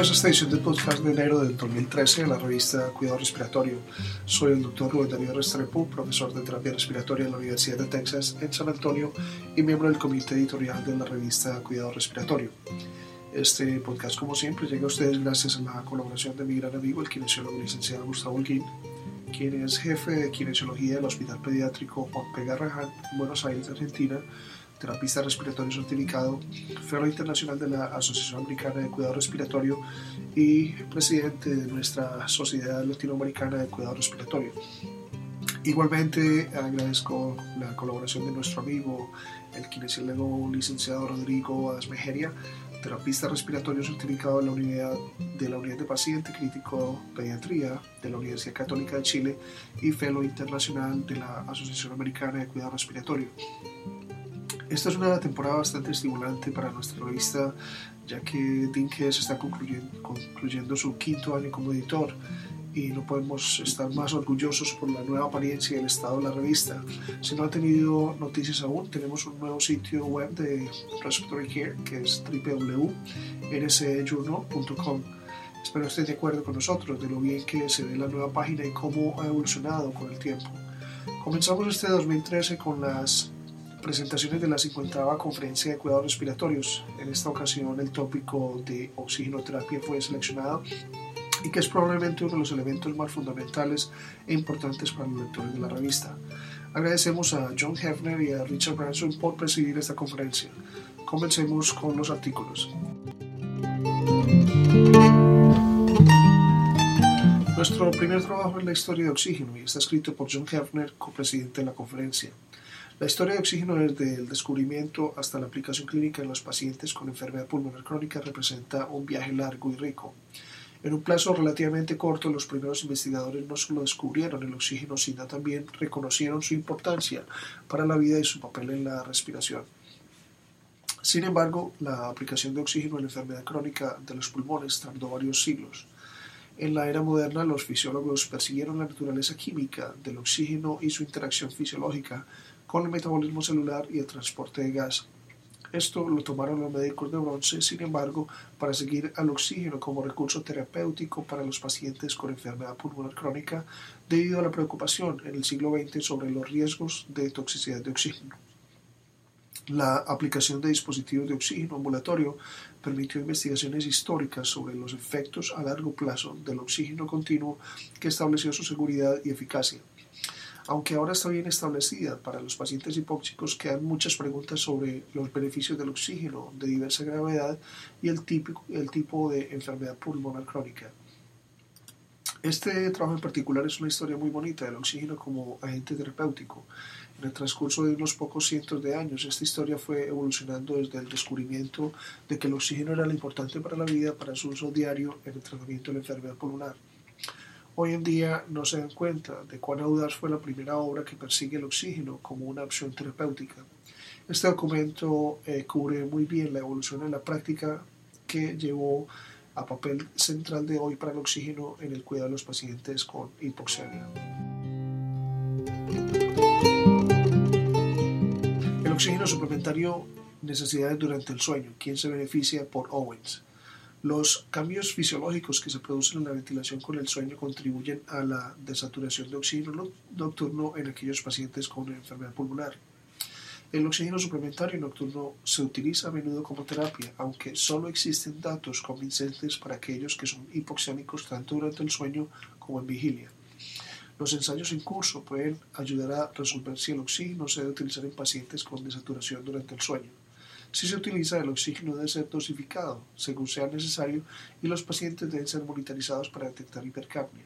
Bienvenidos a esta edición del podcast de enero del 2013 de la revista Cuidado Respiratorio. Soy el doctor Rubén Darío Restrepo, profesor de terapia respiratoria en la Universidad de Texas en San Antonio y miembro del comité editorial de la revista Cuidado Respiratorio. Este podcast, como siempre, llega a ustedes gracias a la colaboración de mi gran amigo, el kinesiólogo licenciado Gustavo Holguín, quien es jefe de kinesiología del Hospital Pediátrico Juan P. Garrahan en Buenos Aires, Argentina, terapista respiratorio certificado, fellow internacional de la Asociación Americana de Cuidado Respiratorio y presidente de nuestra Sociedad Latinoamericana de Cuidado Respiratorio. Igualmente agradezco la colaboración de nuestro amigo, el kinesiólogo licenciado Rodrigo Asmejeria, terapista respiratorio certificado de la unidad de la unidad de paciente crítico pediatría de la Universidad Católica de Chile y fellow internacional de la Asociación Americana de Cuidado Respiratorio. Esta es una temporada bastante estimulante para nuestra revista, ya que Dinke está concluyendo, concluyendo su quinto año como editor y no podemos estar más orgullosos por la nueva apariencia y el estado de la revista. Si no ha tenido noticias aún, tenemos un nuevo sitio web de Respiratory Care que es www.nsjournal.com. Espero esté de acuerdo con nosotros de lo bien que se ve la nueva página y cómo ha evolucionado con el tiempo. Comenzamos este 2013 con las presentaciones de la 50 Conferencia de Cuidados Respiratorios. En esta ocasión el tópico de oxigenoterapia fue seleccionado y que es probablemente uno de los elementos más fundamentales e importantes para los lectores de la revista. Agradecemos a John Hefner y a Richard Branson por presidir esta conferencia. Comencemos con los artículos. Nuestro primer trabajo es la historia de oxígeno y está escrito por John Hefner, copresidente de la conferencia. La historia de oxígeno desde el descubrimiento hasta la aplicación clínica en los pacientes con enfermedad pulmonar crónica representa un viaje largo y rico. En un plazo relativamente corto, los primeros investigadores no solo descubrieron el oxígeno, sino también reconocieron su importancia para la vida y su papel en la respiración. Sin embargo, la aplicación de oxígeno en la enfermedad crónica de los pulmones tardó varios siglos. En la era moderna, los fisiólogos persiguieron la naturaleza química del oxígeno y su interacción fisiológica con el metabolismo celular y el transporte de gas. Esto lo tomaron los médicos de bronce, sin embargo, para seguir al oxígeno como recurso terapéutico para los pacientes con enfermedad pulmonar crónica debido a la preocupación en el siglo XX sobre los riesgos de toxicidad de oxígeno. La aplicación de dispositivos de oxígeno ambulatorio permitió investigaciones históricas sobre los efectos a largo plazo del oxígeno continuo que estableció su seguridad y eficacia. Aunque ahora está bien establecida para los pacientes hipóxicos, quedan muchas preguntas sobre los beneficios del oxígeno de diversa gravedad y el tipo, el tipo de enfermedad pulmonar crónica. Este trabajo en particular es una historia muy bonita del oxígeno como agente terapéutico. En el transcurso de unos pocos cientos de años, esta historia fue evolucionando desde el descubrimiento de que el oxígeno era lo importante para la vida para su uso diario en el tratamiento de la enfermedad pulmonar. Hoy en día no se dan cuenta de cuán audaz fue la primera obra que persigue el oxígeno como una opción terapéutica. Este documento eh, cubre muy bien la evolución en la práctica que llevó a papel central de hoy para el oxígeno en el cuidado de los pacientes con hipoxemia. El oxígeno suplementario, necesidades durante el sueño. ¿Quién se beneficia por Owens? Los cambios fisiológicos que se producen en la ventilación con el sueño contribuyen a la desaturación de oxígeno nocturno en aquellos pacientes con enfermedad pulmonar. El oxígeno suplementario nocturno se utiliza a menudo como terapia, aunque solo existen datos convincentes para aquellos que son hipoxémicos tanto durante el sueño como en vigilia. Los ensayos en curso pueden ayudar a resolver si el oxígeno se debe utilizar en pacientes con desaturación durante el sueño. Si se utiliza, el oxígeno debe ser dosificado según sea necesario y los pacientes deben ser monitorizados para detectar hipercapnia.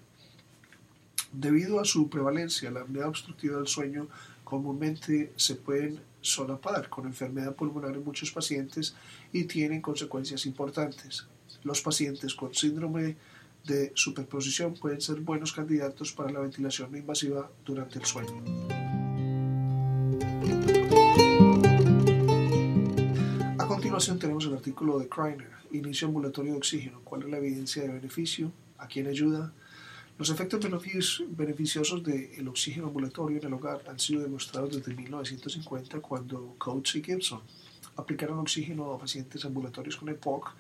Debido a su prevalencia, la apnea obstructiva del sueño comúnmente se pueden solapar con enfermedad pulmonar en muchos pacientes y tienen consecuencias importantes. Los pacientes con síndrome de superposición pueden ser buenos candidatos para la ventilación invasiva durante el sueño. Continuación tenemos el artículo de Kreiner, Inicio ambulatorio de oxígeno, cuál es la evidencia de beneficio, a quién ayuda. Los efectos beneficiosos del oxígeno ambulatorio en el hogar han sido demostrados desde 1950 cuando Coates y Gibson aplicaron oxígeno a pacientes ambulatorios con EPOC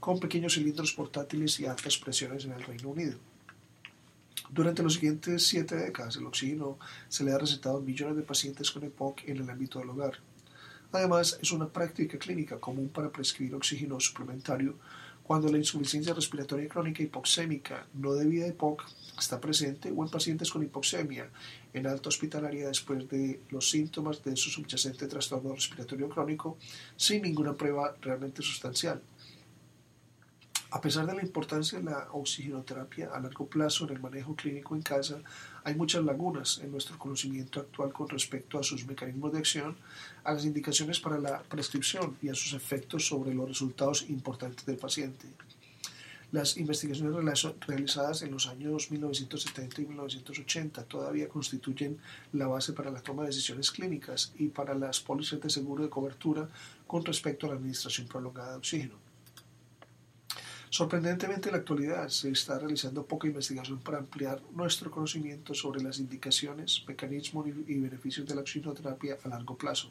con pequeños cilindros portátiles y altas presiones en el Reino Unido. Durante los siguientes siete décadas, el oxígeno se le ha recetado a millones de pacientes con EPOC en el ámbito del hogar. Además, es una práctica clínica común para prescribir oxígeno suplementario cuando la insuficiencia respiratoria crónica hipoxémica no debida a EPOC está presente o en pacientes con hipoxemia en alta hospitalaria después de los síntomas de su subyacente trastorno respiratorio crónico sin ninguna prueba realmente sustancial. A pesar de la importancia de la oxigenoterapia a largo plazo en el manejo clínico en casa, hay muchas lagunas en nuestro conocimiento actual con respecto a sus mecanismos de acción, a las indicaciones para la prescripción y a sus efectos sobre los resultados importantes del paciente. Las investigaciones realizadas en los años 1970 y 1980 todavía constituyen la base para la toma de decisiones clínicas y para las pólizas de seguro de cobertura con respecto a la administración prolongada de oxígeno. Sorprendentemente, en la actualidad se está realizando poca investigación para ampliar nuestro conocimiento sobre las indicaciones, mecanismos y beneficios de la oxigenoterapia a largo plazo.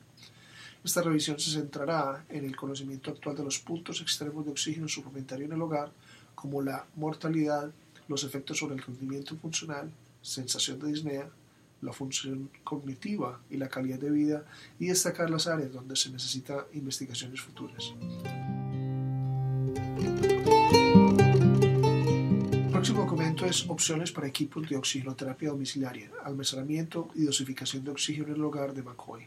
Esta revisión se centrará en el conocimiento actual de los puntos extremos de oxígeno suplementario en el hogar, como la mortalidad, los efectos sobre el rendimiento funcional, sensación de disnea, la función cognitiva y la calidad de vida, y destacar las áreas donde se necesitan investigaciones futuras. Documento es opciones para equipos de oxigenoterapia domiciliaria, almacenamiento y dosificación de oxígeno en el hogar de McCoy.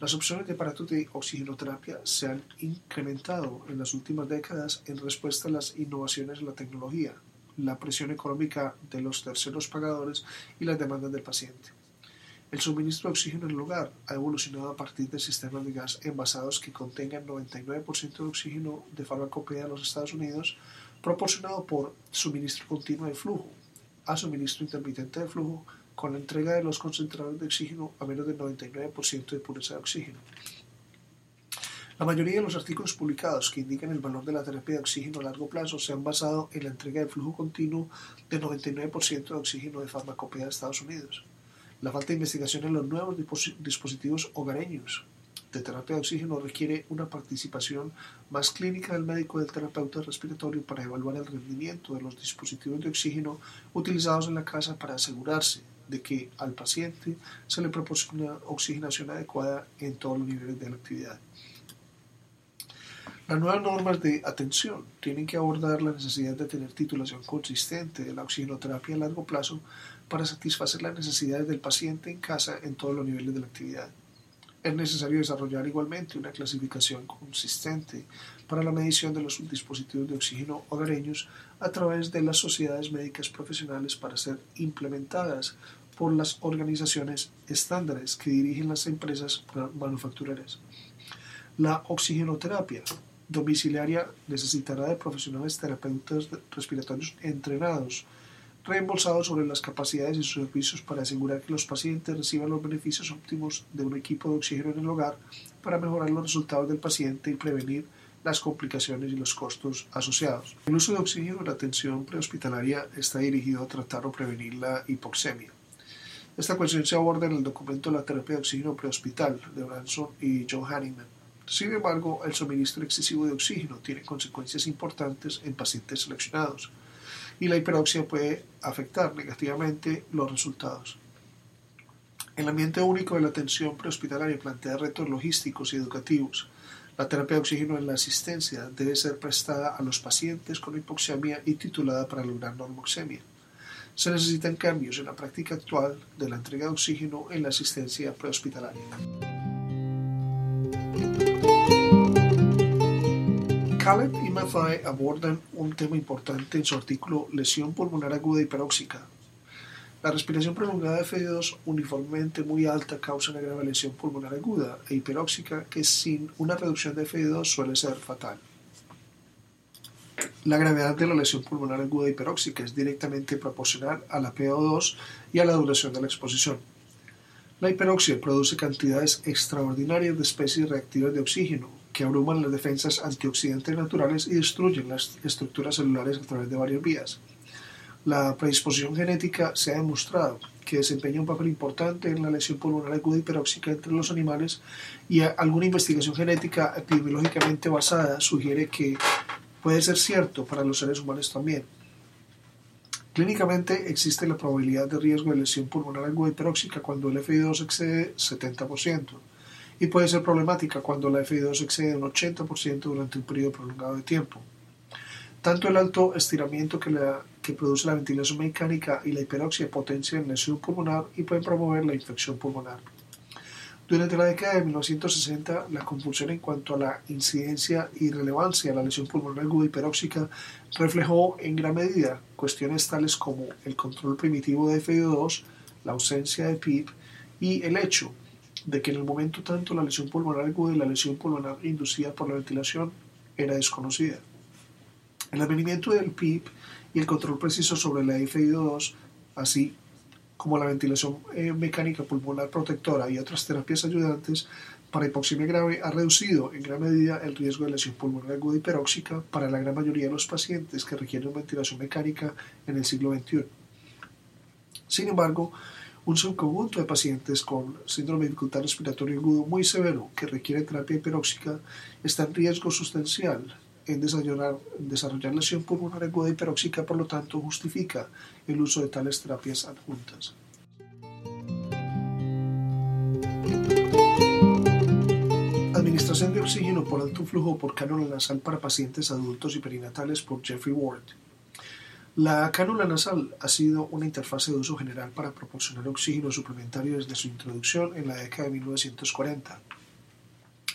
Las opciones de aparatos de oxigenoterapia se han incrementado en las últimas décadas en respuesta a las innovaciones en la tecnología, la presión económica de los terceros pagadores y las demandas del paciente. El suministro de oxígeno en el hogar ha evolucionado a partir de sistemas de gas envasados que contengan 99% de oxígeno de farmacopea en los Estados Unidos, proporcionado por suministro continuo de flujo a suministro intermitente de flujo con la entrega de los concentradores de oxígeno a menos del 99% de pureza de oxígeno. La mayoría de los artículos publicados que indican el valor de la terapia de oxígeno a largo plazo se han basado en la entrega de flujo continuo de 99% de oxígeno de farmacopea de Estados Unidos. La falta de investigación en los nuevos dispositivos hogareños de terapia de oxígeno requiere una participación más clínica del médico del terapeuta respiratorio para evaluar el rendimiento de los dispositivos de oxígeno utilizados en la casa para asegurarse de que al paciente se le proporciona oxigenación adecuada en todos los niveles de la actividad. Las nuevas normas de atención tienen que abordar la necesidad de tener titulación consistente de la oxigenoterapia a largo plazo para satisfacer las necesidades del paciente en casa en todos los niveles de la actividad. Es necesario desarrollar igualmente una clasificación consistente para la medición de los dispositivos de oxígeno hogareños a través de las sociedades médicas profesionales para ser implementadas por las organizaciones estándares que dirigen las empresas manufactureras. La oxigenoterapia domiciliaria necesitará de profesionales terapeutas respiratorios entrenados reembolsados sobre las capacidades y sus servicios para asegurar que los pacientes reciban los beneficios óptimos de un equipo de oxígeno en el hogar para mejorar los resultados del paciente y prevenir las complicaciones y los costos asociados. El uso de oxígeno en la atención prehospitalaria está dirigido a tratar o prevenir la hipoxemia. Esta cuestión se aborda en el documento La terapia de oxígeno prehospital de Branson y John Hanneman. Sin embargo, el suministro excesivo de oxígeno tiene consecuencias importantes en pacientes seleccionados y la hiperoxia puede afectar negativamente los resultados. El ambiente único de la atención prehospitalaria plantea retos logísticos y educativos. La terapia de oxígeno en la asistencia debe ser prestada a los pacientes con hipoxemia y titulada para lograr normoxemia. Se necesitan cambios en la práctica actual de la entrega de oxígeno en la asistencia prehospitalaria. Caleb y Mathai abordan un tema importante en su artículo Lesión pulmonar aguda hiperóxica. La respiración prolongada de FD2 uniformemente muy alta causa una grave lesión pulmonar aguda e hiperóxica que sin una reducción de FD2 suele ser fatal. La gravedad de la lesión pulmonar aguda hiperóxica es directamente proporcional a la PO2 y a la duración de la exposición. La hiperoxia produce cantidades extraordinarias de especies reactivas de oxígeno, que abruman las defensas antioxidantes naturales y destruyen las estructuras celulares a través de varias vías. La predisposición genética se ha demostrado que desempeña un papel importante en la lesión pulmonar aguda hiperóxica entre los animales y alguna investigación genética epidemiológicamente basada sugiere que puede ser cierto para los seres humanos también. Clínicamente existe la probabilidad de riesgo de lesión pulmonar aguda hiperóxica cuando el FI2 excede 70% y puede ser problemática cuando la FI2 excede un 80% durante un periodo prolongado de tiempo. Tanto el alto estiramiento que, la, que produce la ventilación mecánica y la hiperoxia potencian lesión pulmonar y pueden promover la infección pulmonar. Durante la década de 1960, la confusión en cuanto a la incidencia y relevancia de la lesión pulmonar aguda hiperóxica reflejó en gran medida cuestiones tales como el control primitivo de FIO2, la ausencia de PIP y el hecho de que en el momento tanto la lesión pulmonar aguda y la lesión pulmonar inducida por la ventilación era desconocida. El advenimiento del PIP y el control preciso sobre la FIO2, así como la ventilación eh, mecánica pulmonar protectora y otras terapias ayudantes para hipoxemia grave, ha reducido en gran medida el riesgo de lesión pulmonar aguda hiperóxica para la gran mayoría de los pacientes que requieren ventilación mecánica en el siglo XXI. Sin embargo, un subconjunto de pacientes con síndrome de dificultad respiratoria agudo muy severo que requiere terapia hiperóxica está en riesgo sustancial en desarrollar, desarrollar lesión pulmonar aguda hiperóxica, por lo tanto justifica el uso de tales terapias adjuntas. Administración de oxígeno por alto flujo por cánula nasal para pacientes adultos y perinatales por Jeffrey Ward. La cánula nasal ha sido una interfase de uso general para proporcionar oxígeno suplementario desde su introducción en la década de 1940.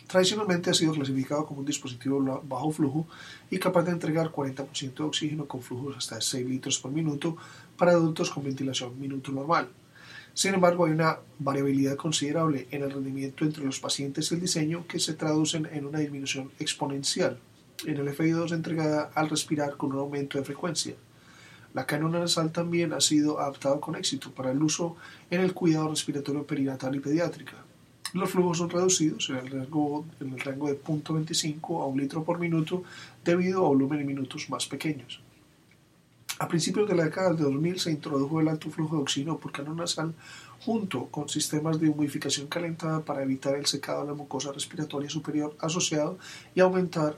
Tradicionalmente ha sido clasificado como un dispositivo bajo flujo y capaz de entregar 40% de oxígeno con flujos hasta 6 litros por minuto para adultos con ventilación minuto normal. Sin embargo, hay una variabilidad considerable en el rendimiento entre los pacientes y el diseño que se traducen en una disminución exponencial en el FI2 entregada al respirar con un aumento de frecuencia. La cánula nasal también ha sido adaptada con éxito para el uso en el cuidado respiratorio perinatal y pediátrica. Los flujos son reducidos en el, rango, en el rango de 0.25 a 1 litro por minuto debido a volumen en minutos más pequeños. A principios de la década de 2000 se introdujo el alto flujo de oxígeno por canon nasal junto con sistemas de humidificación calentada para evitar el secado de la mucosa respiratoria superior asociado y aumentar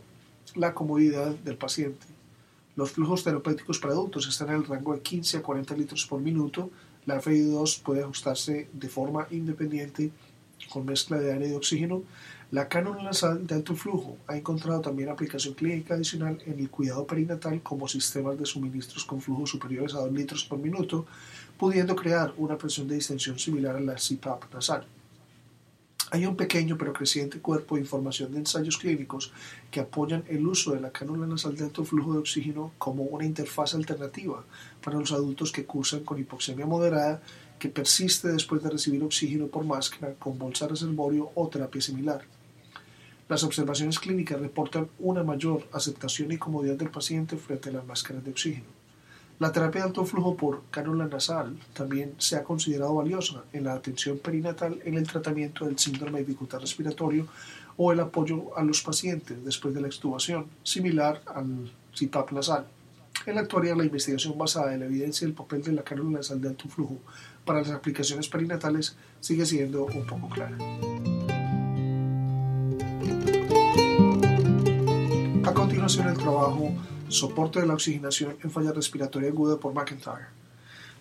la comodidad del paciente. Los flujos terapéuticos para adultos están en el rango de 15 a 40 litros por minuto. La FI2 puede ajustarse de forma independiente con mezcla de aire y de oxígeno, la cánula nasal de alto flujo ha encontrado también aplicación clínica adicional en el cuidado perinatal como sistemas de suministros con flujos superiores a 2 litros por minuto, pudiendo crear una presión de distensión similar a la CPAP nasal. Hay un pequeño pero creciente cuerpo de información de ensayos clínicos que apoyan el uso de la cánula nasal de alto flujo de oxígeno como una interfaz alternativa para los adultos que cursan con hipoxemia moderada que persiste después de recibir oxígeno por máscara con bolsa reservorio o terapia similar. Las observaciones clínicas reportan una mayor aceptación y comodidad del paciente frente a las máscaras de oxígeno. La terapia de alto flujo por cánula nasal también se ha considerado valiosa en la atención perinatal en el tratamiento del síndrome de dificultad respiratorio o el apoyo a los pacientes después de la extubación, similar al CPAP nasal. En la actualidad, la investigación basada en la evidencia del papel de la cánula nasal de alto flujo para las aplicaciones perinatales sigue siendo un poco clara. A continuación, el trabajo Soporte de la oxigenación en falla respiratoria aguda por McIntyre.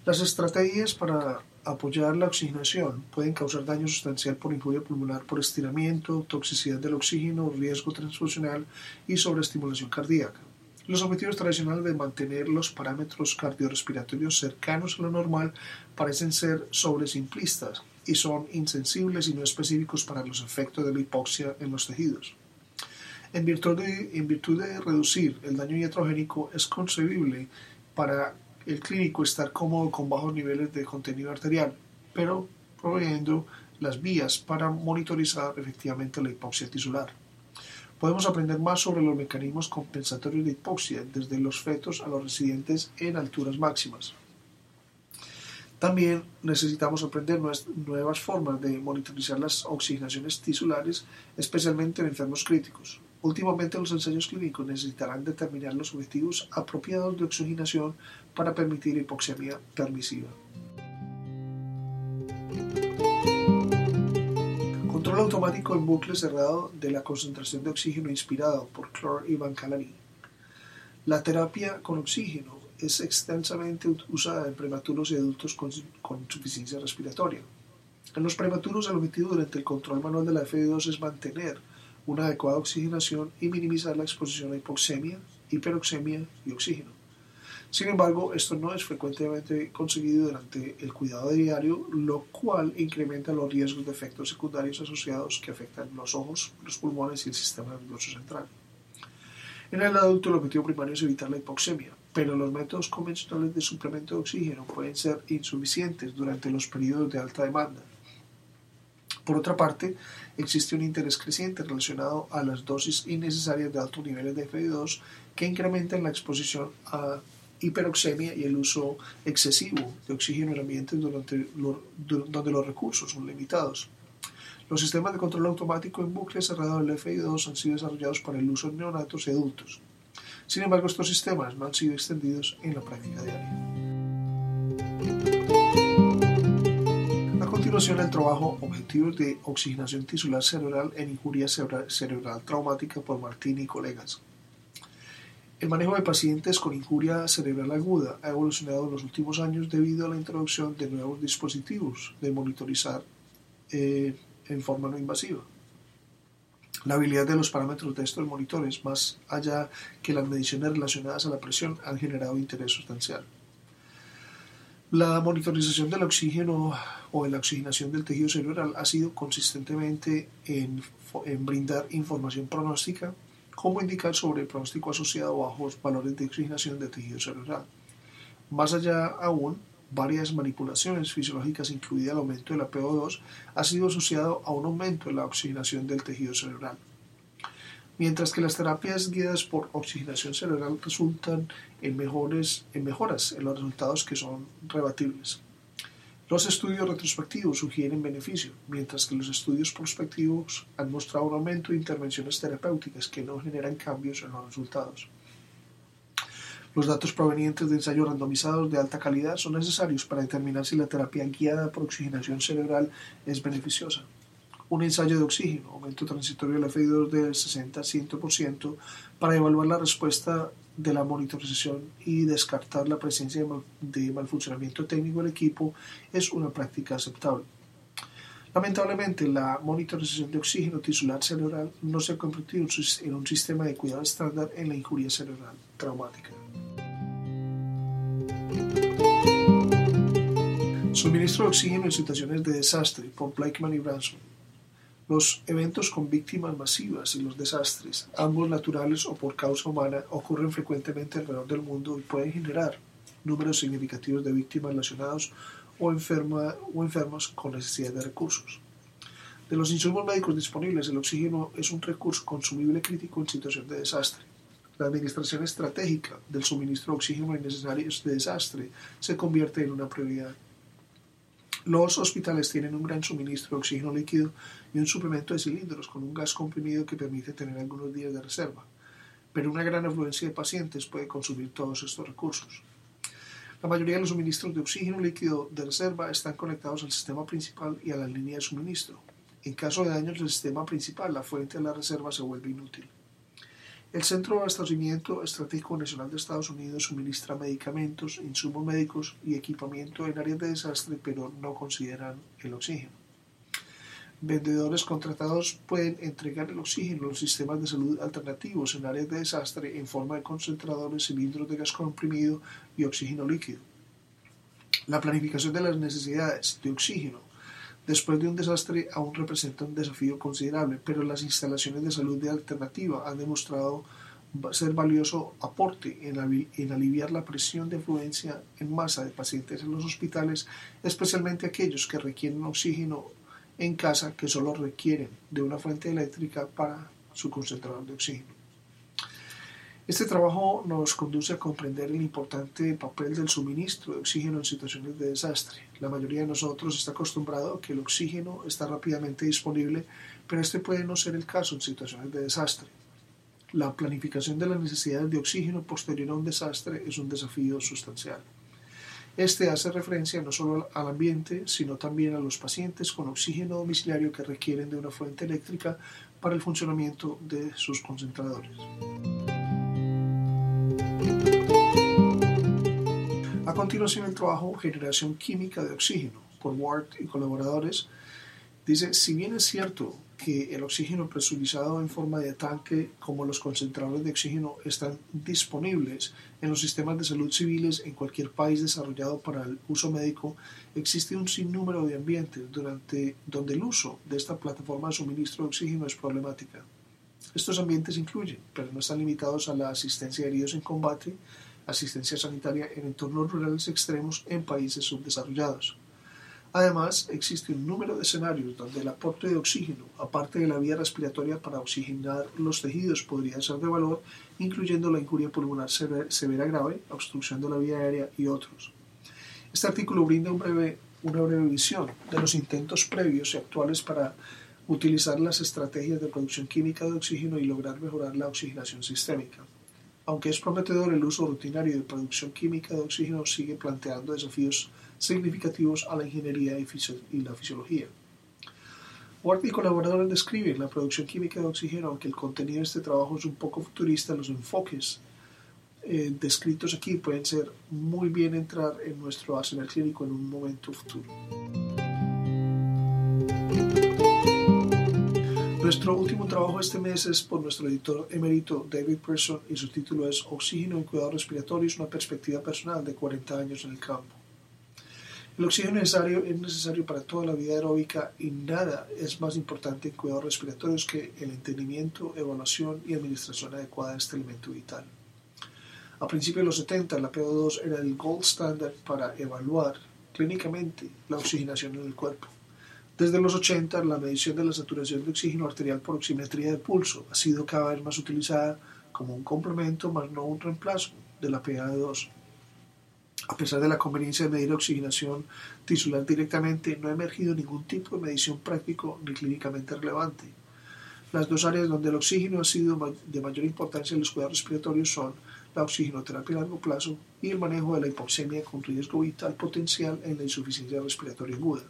Las estrategias para apoyar la oxigenación pueden causar daño sustancial por injuria pulmonar por estiramiento, toxicidad del oxígeno, riesgo transfusional y sobreestimulación cardíaca. Los objetivos tradicionales de mantener los parámetros cardiorrespiratorios cercanos a lo normal parecen ser sobresimplistas y son insensibles y no específicos para los efectos de la hipoxia en los tejidos. En virtud, de, reducir el daño iatrogénico, es concebible para el clínico estar cómodo con bajos niveles de contenido arterial, pero proveyendo las vías para monitorizar efectivamente la hipoxia tisular. Podemos aprender más sobre los mecanismos compensatorios de hipoxia, desde los fetos a los residentes en alturas máximas. También necesitamos aprender nuevas formas de monitorizar las oxigenaciones tisulares, especialmente en enfermos críticos. Últimamente los ensayos clínicos necesitarán determinar los objetivos apropiados de oxigenación para permitir hipoxemia permisiva. Control automático en bucle cerrado de la concentración de oxígeno inspirado por Clor y Bancalani. La terapia con oxígeno es extensamente usada en prematuros y adultos con, con insuficiencia respiratoria. En los prematuros el objetivo durante el control manual de la FD2 es mantener una adecuada oxigenación y minimizar la exposición a hipoxemia, hiperoxemia y oxígeno. Sin embargo, esto no es frecuentemente conseguido durante el cuidado diario, lo cual incrementa los riesgos de efectos secundarios asociados que afectan los ojos, los pulmones y el sistema nervioso central. En el adulto el objetivo primario es evitar la hipoxemia, pero los métodos convencionales de suplemento de oxígeno pueden ser insuficientes durante los periodos de alta demanda. Por otra parte, existe un interés creciente relacionado a las dosis innecesarias de altos niveles de FI2 que incrementan la exposición a hiperoxemia y el uso excesivo de oxígeno en ambientes donde los recursos son limitados. Los sistemas de control automático en bucle cerrado del FI2 han sido desarrollados para el uso en neonatos y adultos. Sin embargo, estos sistemas no han sido extendidos en la práctica diaria. Continuación el trabajo Objetivos de oxigenación tisular cerebral en injuria cerebral traumática por Martín y colegas. El manejo de pacientes con injuria cerebral aguda ha evolucionado en los últimos años debido a la introducción de nuevos dispositivos de monitorizar eh, en forma no invasiva. La habilidad de los parámetros de estos monitores, más allá que las mediciones relacionadas a la presión, han generado interés sustancial. La monitorización del oxígeno o de la oxigenación del tejido cerebral ha sido consistentemente en, brindar información pronóstica, como indicar sobre el pronóstico asociado a bajos valores de oxigenación del tejido cerebral. Más allá aún, varias manipulaciones fisiológicas, incluida el aumento de la PO2, ha sido asociado a un aumento en la oxigenación del tejido cerebral mientras que las terapias guiadas por oxigenación cerebral resultan en, mejores, en mejoras en los resultados que son rebatibles. Los estudios retrospectivos sugieren beneficio, mientras que los estudios prospectivos han mostrado un aumento de intervenciones terapéuticas que no generan cambios en los resultados. Los datos provenientes de ensayos randomizados de alta calidad son necesarios para determinar si la terapia guiada por oxigenación cerebral es beneficiosa un ensayo de oxígeno, aumento transitorio del FI2 del 60 a 100%, para evaluar la respuesta de la monitorización y descartar la presencia de malfuncionamiento técnico del equipo es una práctica aceptable. Lamentablemente, la monitorización de oxígeno tisular cerebral no se ha convertido en un sistema de cuidado estándar en la injuria cerebral traumática. Suministro de oxígeno en situaciones de desastre por Blakeman y Branson. Los eventos con víctimas masivas y los desastres, ambos naturales o por causa humana, ocurren frecuentemente alrededor del mundo y pueden generar números significativos de víctimas relacionados o, o enfermos con necesidad de recursos. De los insumos médicos disponibles, el oxígeno es un recurso consumible crítico en situación de desastre. La administración estratégica del suministro de oxígeno en escenarios de desastre se convierte en una prioridad. Los hospitales tienen un gran suministro de oxígeno líquido y un suplemento de cilindros con un gas comprimido que permite tener algunos días de reserva, pero una gran afluencia de pacientes puede consumir todos estos recursos. La mayoría de los suministros de oxígeno líquido de reserva están conectados al sistema principal y a la línea de suministro. En caso de daños del sistema principal, la fuente de la reserva se vuelve inútil. El Centro de Abastecimiento Estratégico Nacional de Estados Unidos suministra medicamentos, insumos médicos y equipamiento en áreas de desastre, pero no consideran el oxígeno. Vendedores contratados pueden entregar el oxígeno a los sistemas de salud alternativos en áreas de desastre en forma de concentradores, cilindros de gas comprimido y oxígeno líquido. La planificación de las necesidades de oxígeno después de un desastre aún representa un desafío considerable, pero las instalaciones de salud de alternativa han demostrado ser valioso aporte en, aliviar la presión de afluencia en masa de pacientes en los hospitales, especialmente aquellos que requieren oxígeno en casa que solo requieren de una fuente eléctrica para su concentrador de oxígeno. Este trabajo nos conduce a comprender el importante papel del suministro de oxígeno en situaciones de desastre. La mayoría de nosotros está acostumbrado a que el oxígeno está rápidamente disponible, pero este puede no ser el caso en situaciones de desastre. La planificación de las necesidades de oxígeno posterior a un desastre es un desafío sustancial. Este hace referencia no solo al ambiente, sino también a los pacientes con oxígeno domiciliario que requieren de una fuente eléctrica para el funcionamiento de sus concentradores. A continuación, el trabajo Generación Química de Oxígeno por Ward y colaboradores dice, si bien es cierto que el oxígeno presurizado en forma de tanque como los concentradores de oxígeno están disponibles en los sistemas de salud civiles en cualquier país desarrollado para el uso médico, existe un sinnúmero de ambientes durante, donde el uso de esta plataforma de suministro de oxígeno es problemática. Estos ambientes incluyen, pero no están limitados a la asistencia de heridos en combate, asistencia sanitaria en entornos rurales extremos en países subdesarrollados. Además, existe un número de escenarios donde el aporte de oxígeno, aparte de la vía respiratoria para oxigenar los tejidos, podría ser de valor, incluyendo la injuria pulmonar severa grave, obstrucción de la vía aérea y otros. Este artículo brinda una breve visión de los intentos previos y actuales para utilizar las estrategias de producción química de oxígeno y lograr mejorar la oxigenación sistémica. Aunque es prometedor, el uso rutinario de producción química de oxígeno sigue planteando desafíos significativos a la ingeniería y, la fisiología. Ward y colaboradores describen la producción química de oxígeno, aunque el contenido de este trabajo es un poco futurista, los enfoques eh, descritos aquí pueden ser muy bien entrar en nuestro arsenal clínico en un momento futuro. Nuestro último trabajo este mes es por nuestro editor emérito David Person y su título es Oxígeno y cuidados respiratorios, una perspectiva personal de 40 años en el campo. El oxígeno necesario es necesario para toda la vida aeróbica y nada es más importante en cuidados respiratorios que el entendimiento, evaluación y administración adecuada de este elemento vital. A principios de los 70, la PO2 era el gold standard para evaluar clínicamente la oxigenación en el cuerpo. Desde los 80, la medición de la saturación de oxígeno arterial por oximetría de pulso ha sido cada vez más utilizada como un complemento, más no un reemplazo de la PA2. A pesar de la conveniencia de medir oxigenación tisular directamente, no ha emergido ningún tipo de medición práctico ni clínicamente relevante. Las dos áreas donde el oxígeno ha sido de mayor importancia en los cuidados respiratorios son la oxigenoterapia a largo plazo y el manejo de la hipoxemia con riesgo vital potencial en la insuficiencia respiratoria aguda.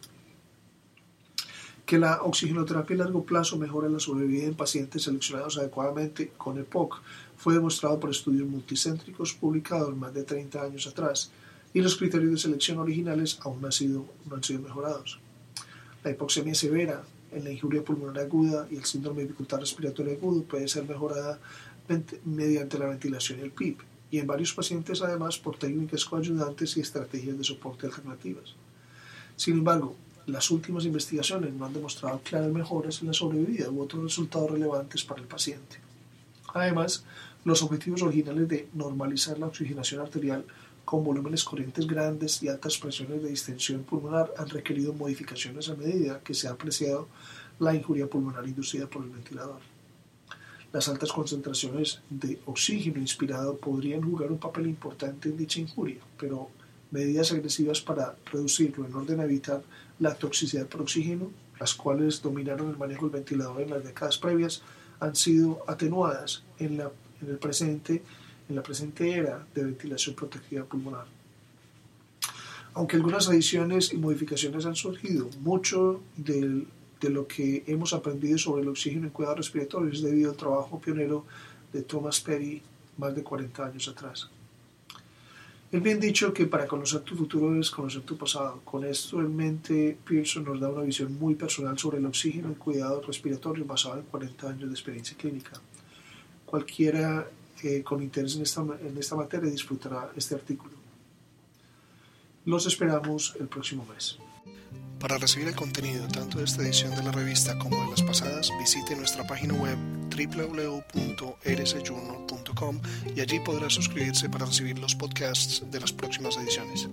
Que la oxigenoterapia a largo plazo mejora la sobrevida en pacientes seleccionados adecuadamente con EPOC fue demostrado por estudios multicéntricos publicados más de 30 años atrás y los criterios de selección originales aún no han sido, mejorados. La hipoxemia severa en la injuria pulmonar aguda y el síndrome de dificultad respiratoria agudo puede ser mejorada mediante la ventilación y el PIP, y en varios pacientes además por técnicas coayudantes y estrategias de soporte alternativas. Sin embargo, las últimas investigaciones no han demostrado claras mejoras en la sobrevida u otros resultados relevantes para el paciente. Además, los objetivos originales de normalizar la oxigenación arterial con volúmenes corrientes grandes y altas presiones de distensión pulmonar han requerido modificaciones a medida que se ha apreciado la injuria pulmonar inducida por el ventilador. Las altas concentraciones de oxígeno inspirado podrían jugar un papel importante en dicha injuria, pero medidas agresivas para reducirlo en orden a evitar la toxicidad por oxígeno, las cuales dominaron el manejo del ventilador en las décadas previas, han sido atenuadas en, la, en el presente en la presente era de ventilación protegida pulmonar. Aunque algunas adiciones y modificaciones han surgido, mucho de lo que hemos aprendido sobre el oxígeno en cuidados respiratorios es debido al trabajo pionero de Thomas Perry más de 40 años atrás. Es bien dicho que para conocer tu futuro es conocer tu pasado. Con esto en mente, Pearson nos da una visión muy personal sobre el oxígeno en cuidados respiratorios basado en 40 años de experiencia clínica. Cualquiera con interés en esta, en esta materia disfrutará este artículo. Los esperamos el próximo mes. Para recibir el contenido tanto de esta edición de la revista como de las pasadas, visite nuestra página web www.rsjournal.com y allí podrá suscribirse para recibir los podcasts de las próximas ediciones.